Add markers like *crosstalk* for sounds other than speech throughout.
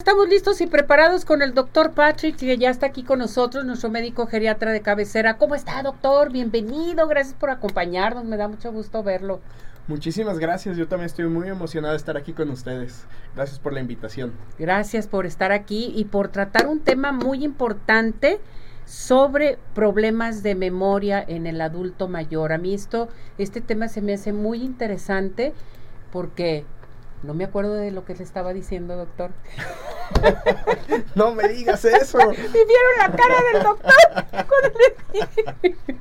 Estamos listos y preparados con el doctor Patrick, que ya está aquí con nosotros, nuestro médico geriatra de cabecera. ¿Cómo está, doctor? Bienvenido, gracias por acompañarnos, me da mucho gusto verlo. Muchísimas gracias, yo también estoy muy emocionado de estar aquí con ustedes. Gracias por la invitación. Gracias por estar aquí y por tratar un tema muy importante sobre problemas de memoria en el adulto mayor. A mí esto, este tema se me hace muy interesante porque no me acuerdo de lo que le estaba diciendo, doctor. *laughs* no me digas eso. *laughs* ¿Y vieron la cara del doctor? *laughs*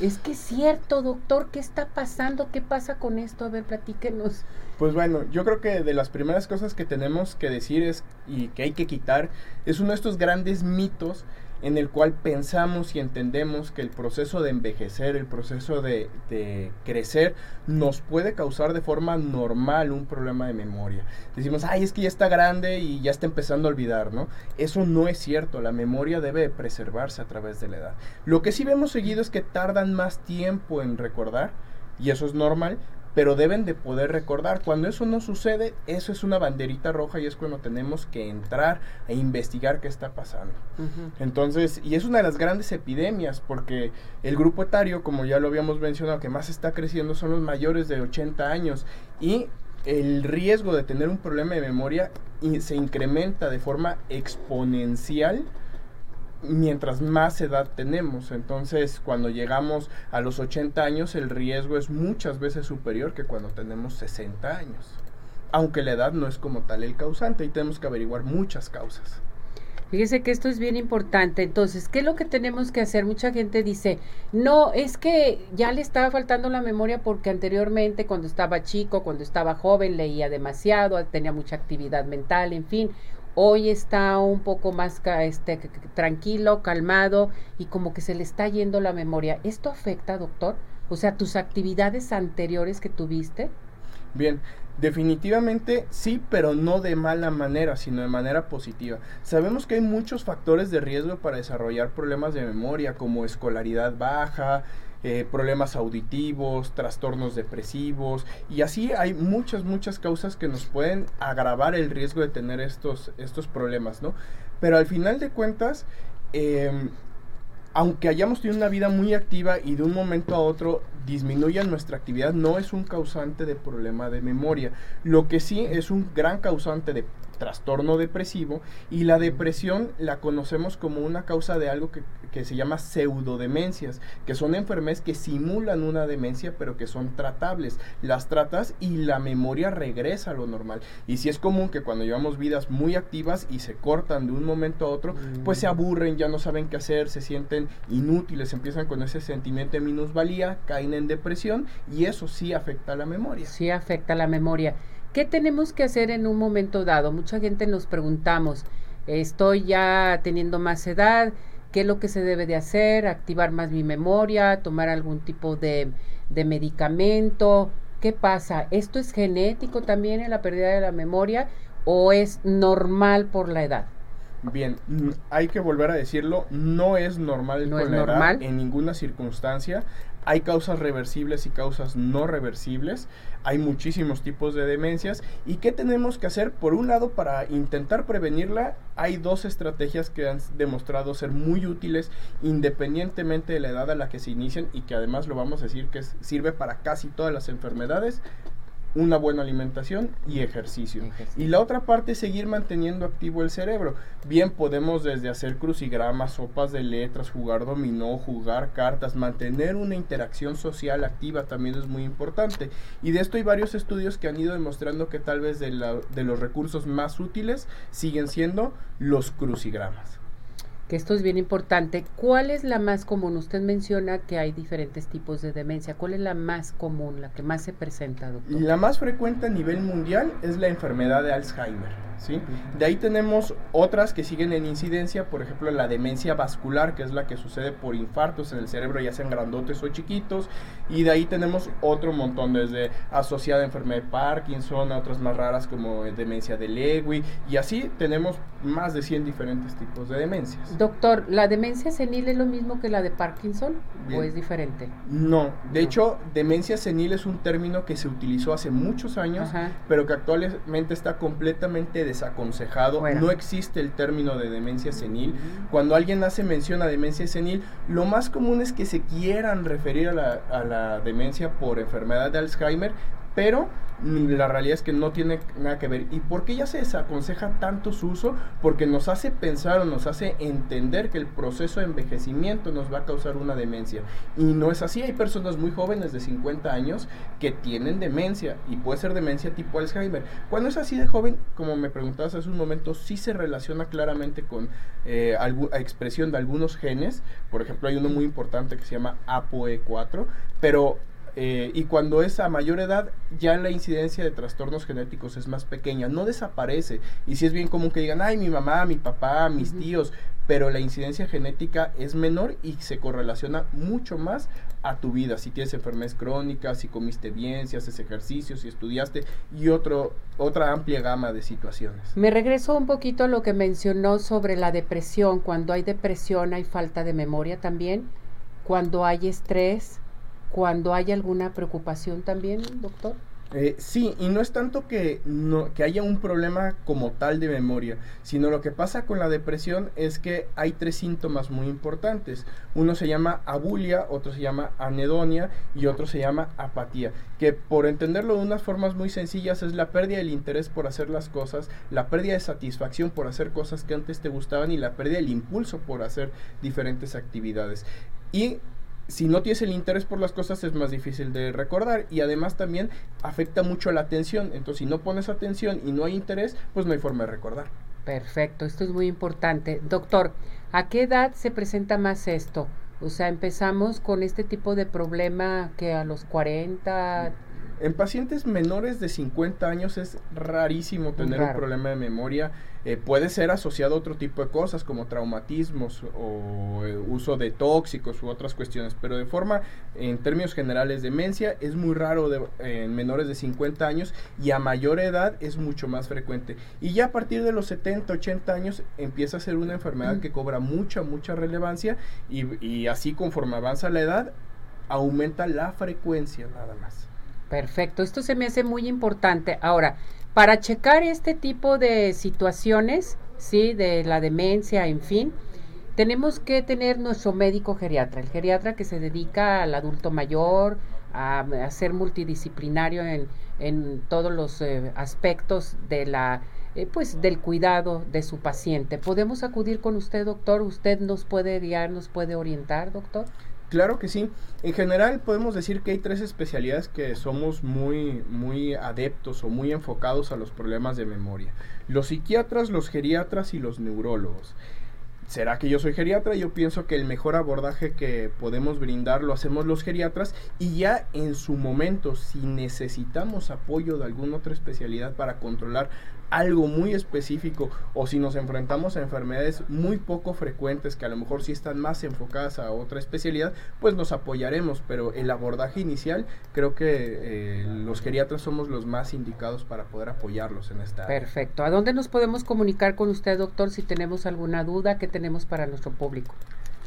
Es que es cierto, doctor, ¿qué está pasando? ¿Qué pasa con esto? A ver, platíquenos. Pues bueno, yo creo que de las primeras cosas que tenemos que decir es y que hay que quitar es uno de estos grandes mitos en el cual pensamos y entendemos que el proceso de envejecer, el proceso de, crecer, nos puede causar de forma normal un problema de memoria. Decimos, ay, es que ya está grande y ya está empezando a olvidar, ¿no? Eso no es cierto, la memoria debe preservarse a través de la edad. Lo que sí vemos seguido es que tardan más tiempo en recordar, y eso es normal, pero deben de poder recordar. Cuando eso no sucede, eso es una banderita roja y es cuando tenemos que entrar e investigar qué está pasando. Entonces, y es una de las grandes epidemias porque el grupo etario, como ya lo habíamos mencionado, que más está creciendo son los mayores de 80 años y el riesgo de tener un problema de memoria se incrementa de forma exponencial mientras más edad tenemos. Entonces, cuando llegamos a los 80 años, el riesgo es muchas veces superior que cuando tenemos 60 años. Aunque la edad no es como tal el causante y tenemos que averiguar muchas causas. Fíjese que esto es bien importante. Entonces, ¿qué es lo que tenemos que hacer? Mucha gente dice, no, es que ya le estaba faltando la memoria porque anteriormente, cuando estaba chico, cuando estaba joven, leía demasiado, tenía mucha actividad mental, en fin hoy está un poco más este, tranquilo, calmado y como que se le está yendo la memoria. ¿Esto afecta, doctor? O sea, tus actividades anteriores que tuviste. Bien, definitivamente sí, pero no de mala manera, sino de manera positiva. Sabemos que hay muchos factores de riesgo para desarrollar problemas de memoria, como escolaridad baja, eh, problemas auditivos, trastornos depresivos y así hay muchas, muchas causas que nos pueden agravar el riesgo de tener estos, estos problemas, ¿no? Pero al final de cuentas, em, aunque hayamos tenido una vida muy activa y de un momento a otro disminuya nuestra actividad, no es un causante de problema de memoria. Lo que sí es un gran causante de trastorno depresivo y la depresión la conocemos como una causa de algo que, se llama pseudodemencias, que son enfermedades que simulan una demencia pero que son tratables. Las tratas y la memoria regresa a lo normal. Y si es común que cuando llevamos vidas muy activas y se cortan de un momento a otro, pues se aburren, ya no saben qué hacer, se sienten inútiles, empiezan con ese sentimiento de minusvalía, caen en depresión y eso sí afecta a la memoria. Sí afecta a la memoria. ¿Qué tenemos que hacer en un momento dado? Mucha gente nos preguntamos, estoy ya teniendo más edad, ¿qué es lo que se debe de hacer? ¿Activar más mi memoria? ¿Tomar algún tipo de, de medicamento? ¿Qué pasa? ¿Esto es genético también en la pérdida de la memoria o es normal por la edad? Bien, hay que volver a decirlo, no es normal no es normal. en ninguna circunstancia. Hay causas reversibles y causas no reversibles. Hay muchísimos tipos de demencias. ¿Y qué tenemos que hacer? Por un lado, para intentar prevenirla, hay dos estrategias que han demostrado ser muy útiles independientemente de la edad a la que se inician y que además lo vamos a decir que sirve para casi todas las enfermedades una buena alimentación y ejercicio. Y la otra parte es seguir manteniendo activo el cerebro. Bien podemos desde hacer crucigramas, sopas de letras, jugar dominó, jugar cartas, mantener una interacción social activa también es muy importante. Y de esto hay varios estudios que han ido demostrando que tal vez de, de los recursos más útiles siguen siendo los crucigramas que esto es bien importante. ¿Cuál es la más común? Usted menciona que hay diferentes tipos de demencia. ¿Cuál es la más común, la que más se presenta, doctor? La más frecuente a nivel mundial es la enfermedad de Alzheimer. ¿Sí? De ahí tenemos otras que siguen en incidencia, por ejemplo la demencia vascular, que es la que sucede por infartos en el cerebro, ya sean grandotes o chiquitos. Y de ahí tenemos otro montón, desde asociada a enfermedad de Parkinson, a otras más raras como demencia de Lewy. Y así tenemos más de 100 diferentes tipos de demencias. Doctor, ¿la demencia senil es lo mismo que la de Parkinson o es diferente? No, de hecho, demencia senil es un término que se utilizó hace muchos años, pero que actualmente está completamente desaconsejado. No existe el término de demencia senil. Cuando alguien hace mención a demencia senil, lo más común es que se quieran referir a la, a la demencia por enfermedad de Alzheimer, pero la realidad es que no tiene nada que ver. ¿Y por qué ya se desaconseja tanto su uso? Porque nos hace pensar o nos hace entender que el proceso de envejecimiento nos va a causar una demencia. Y no es así. Hay personas muy jóvenes de 50 años que tienen demencia y puede ser demencia tipo Alzheimer. Cuando es así de joven, como me preguntabas hace un momento, sí se relaciona claramente con eh, expresión de algunos genes. Por ejemplo, hay uno muy importante que se llama ApoE4, pero eh, y cuando es a mayor edad, ya la incidencia de trastornos genéticos es más pequeña, no desaparece. Y si es bien común que digan, ay, mi mamá, mi papá, mis tíos, pero la incidencia genética es menor y se correlaciona mucho más a tu vida. Si tienes enfermedades crónicas, si comiste bien, si haces ejercicio, si estudiaste y otro, otra amplia gama de situaciones. Me regreso un poquito a lo que mencionó sobre la depresión. Cuando hay depresión hay falta de memoria también. Cuando hay estrés cuando hay alguna preocupación también, doctor? Eh, sí, y no es tanto que, no, que haya un problema como tal de memoria, sino lo que pasa con la depresión es que hay tres síntomas muy importantes. Uno se llama abulia, otro se llama anedonia y otro se llama apatía, que por entenderlo de unas formas muy sencillas es la pérdida del interés por hacer las cosas, la pérdida de satisfacción por hacer cosas que antes te gustaban y la pérdida del impulso por hacer diferentes actividades. Y si no tienes el interés por las cosas es más difícil de recordar y además también afecta mucho la atención. Entonces, si no pones atención y no hay interés, pues no hay forma de recordar. Perfecto, esto es muy importante. Doctor, ¿a qué edad se presenta más esto? O sea, empezamos con este tipo de problema que a los 40... En pacientes menores de 50 años es rarísimo tener un problema de memoria eh, puede ser asociado a otro tipo de cosas como traumatismos o eh, uso de tóxicos u otras cuestiones, pero de forma, en términos generales, demencia es muy raro en menores de 50 años y a mayor edad es mucho más frecuente. Y ya a partir de los 70, 80 años empieza a ser una enfermedad que cobra mucha, mucha relevancia y, y así conforme avanza la edad, aumenta la frecuencia nada más. Perfecto, esto se me hace muy importante. Ahora, para checar este tipo de situaciones, ¿sí? De la demencia, en fin, tenemos que tener nuestro médico geriatra, el geriatra que se dedica al adulto mayor, a, ser multidisciplinario en, en todos los eh, aspectos de la eh, pues del cuidado de su paciente. ¿Podemos acudir con usted, doctor? ¿Usted nos puede guiar, nos puede orientar, doctor? Claro que sí. En general podemos decir que hay tres especialidades que somos muy, muy adeptos o muy enfocados a los problemas de memoria. Los psiquiatras, los geriatras y los neurólogos. ¿Será que yo soy geriatra? Yo pienso que el mejor abordaje que podemos brindar lo hacemos los geriatras y ya en su momento, si necesitamos apoyo de alguna otra especialidad para controlar algo muy específico o si nos enfrentamos a enfermedades muy poco frecuentes que a lo mejor sí están más enfocadas a otra especialidad, pues nos apoyaremos, pero el abordaje inicial creo que eh, los geriatras somos los más indicados para poder apoyarlos en esta. Perfecto. ¿A dónde nos podemos comunicar con usted, doctor, si tenemos alguna duda que tenemos para nuestro público?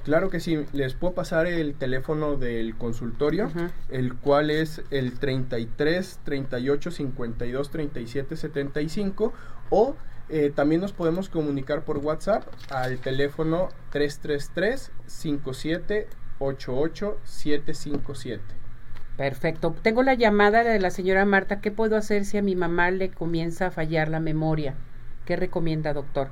Claro que sí, les puedo pasar el teléfono del consultorio, el cual es el 33 38 52 37 75 o eh, también nos podemos comunicar por WhatsApp al teléfono 333 57 88 757. Perfecto. Tengo la llamada de la señora Marta. ¿Qué puedo hacer si a mi mamá le comienza a fallar la memoria? ¿Qué recomienda, doctor?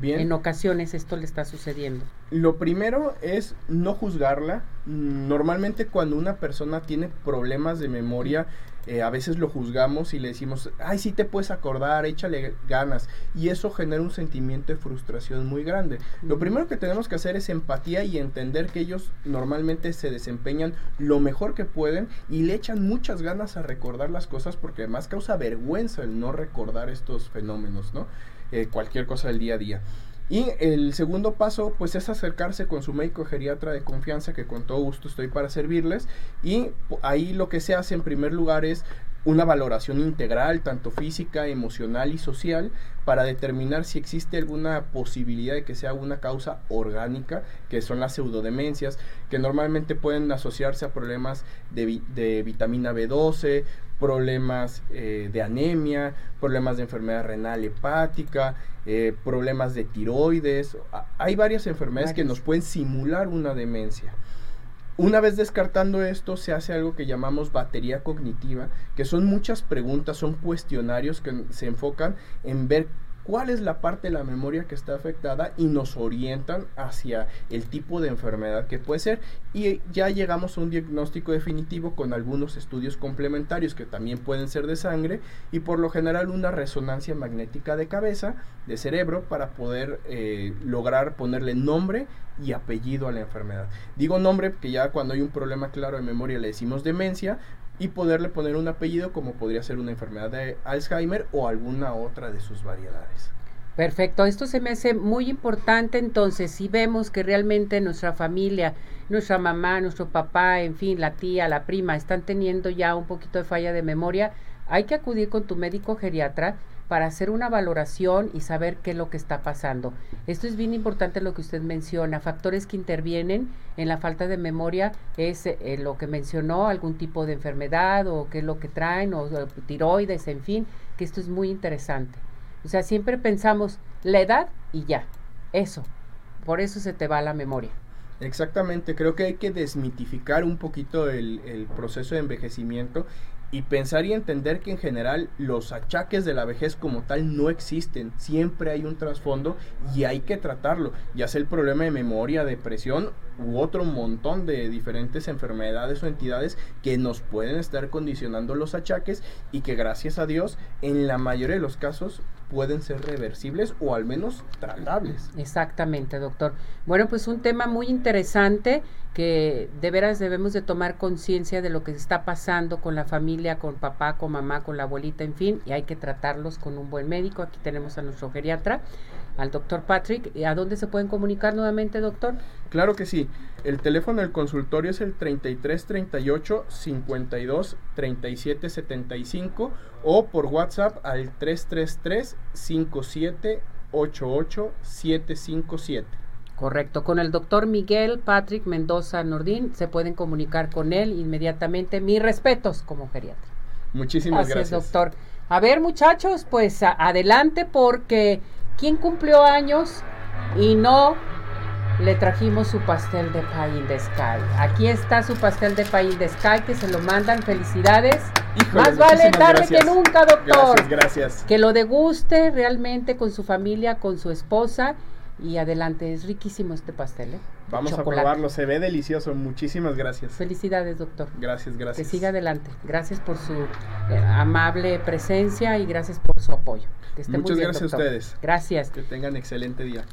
En ocasiones esto le está sucediendo. Lo primero es no juzgarla. Normalmente cuando una persona tiene problemas de memoria, eh, a veces lo juzgamos y le decimos, ay, sí te puedes acordar, échale ganas. Y eso genera un sentimiento de frustración muy grande. Lo primero que tenemos que hacer es empatía y entender que ellos normalmente se desempeñan lo mejor que pueden y le echan muchas ganas a recordar las cosas porque además causa vergüenza el no recordar estos fenómenos, ¿no? Eh, cualquier cosa del día a día. Y el segundo paso, pues es acercarse con su médico geriatra de confianza, que con todo gusto estoy para servirles. Y ahí lo que se hace en primer lugar es una valoración integral, tanto física, emocional y social, para determinar si existe alguna posibilidad de que sea una causa orgánica, que son las pseudodemencias, que normalmente pueden asociarse a problemas de, de vitamina B12, problemas eh, de anemia, problemas de enfermedad renal hepática, eh, problemas de tiroides. Hay varias enfermedades que nos pueden simular una demencia. Una vez descartando esto, se hace algo que llamamos batería cognitiva, que son muchas preguntas, son cuestionarios que se enfocan en ver cuál es la parte de la memoria que está afectada y nos orientan hacia el tipo de enfermedad que puede ser y ya llegamos a un diagnóstico definitivo con algunos estudios complementarios que también pueden ser de sangre y por lo general una resonancia magnética de cabeza, de cerebro, para poder eh, lograr ponerle nombre y apellido a la enfermedad. Digo nombre porque ya cuando hay un problema claro de memoria le decimos demencia, y poderle poner un apellido como podría ser una enfermedad de Alzheimer o alguna otra de sus variedades. Perfecto, esto se me hace muy importante entonces, si vemos que realmente nuestra familia, nuestra mamá, nuestro papá, en fin, la tía, la prima, están teniendo ya un poquito de falla de memoria, hay que acudir con tu médico geriatra para hacer una valoración y saber qué es lo que está pasando. Esto es bien importante lo que usted menciona. Factores que intervienen en la falta de memoria es eh, lo que mencionó, algún tipo de enfermedad o qué es lo que traen, o, tiroides, en fin, que esto es muy interesante. O sea, siempre pensamos la edad y ya, eso. Por eso se te va la memoria. Exactamente, creo que hay que desmitificar un poquito el, proceso de envejecimiento y pensar y entender que en general los achaques de la vejez como tal no existen, siempre hay un trasfondo y hay que tratarlo, ya sea el problema de memoria, depresión u otro montón de diferentes enfermedades o entidades que nos pueden estar condicionando los achaques y que gracias a Dios en la mayoría de los casos pueden ser reversibles o al menos tratables. Exactamente, doctor. Bueno, pues un tema muy interesante que de veras debemos de tomar conciencia de lo que está pasando con la familia, con papá, con mamá, con la abuelita, en fin, y hay que tratarlos con un buen médico. Aquí tenemos a nuestro geriatra, al doctor Patrick. ¿A dónde se pueden comunicar nuevamente, doctor? Claro que sí. El teléfono del consultorio es el 33 38 52 37 75 o por WhatsApp al 333 57 88 757. Correcto. Con el doctor Miguel Patrick Mendoza Nordín se pueden comunicar con él inmediatamente. Mis respetos como geriatra. Muchísimas gracias. doctor. A ver, muchachos, pues adelante porque ¿quién cumplió años y no le trajimos su pastel de pie in the sky? Aquí está su pastel de pie in the sky que se lo mandan. Felicidades. Más vale tarde que nunca, doctor. Gracias, gracias. Que lo deguste realmente con su familia, con su esposa y adelante, es riquísimo este pastel. ¿eh? Vamos a probarlo, se ve delicioso. Muchísimas gracias. Felicidades, doctor. Gracias, gracias. Que siga adelante. Gracias por su eh, amable presencia y gracias por su apoyo. Muchas gracias a ustedes. Gracias. Que tengan excelente día.